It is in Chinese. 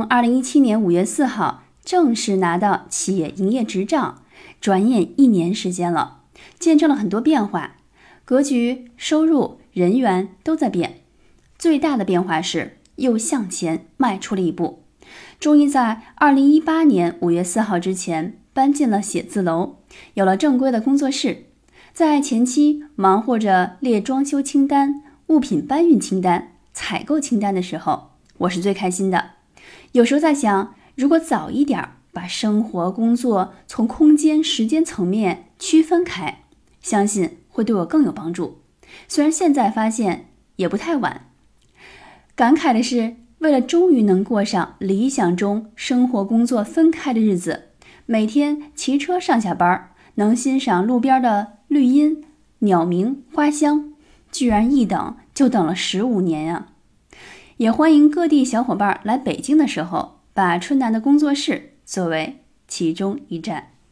从二零一七年五月四号正式拿到企业营业执照，转眼一年时间了，见证了很多变化，格局、收入、人员都在变。最大的变化是又向前迈出了一步，终于在二零一八年五月四号之前搬进了写字楼，有了正规的工作室。在前期忙活着列装修清单、物品搬运清单、采购清单的时候，我是最开心的。有时候在想，如果早一点把生活、工作从空间、时间层面区分开，相信会对我更有帮助。虽然现在发现也不太晚。感慨的是，为了终于能过上理想中生活、工作分开的日子，每天骑车上下班，能欣赏路边的绿荫、鸟鸣、花香，居然一等就等了十五年呀！也欢迎各地小伙伴来北京的时候，把春楠的工作室作为其中一站。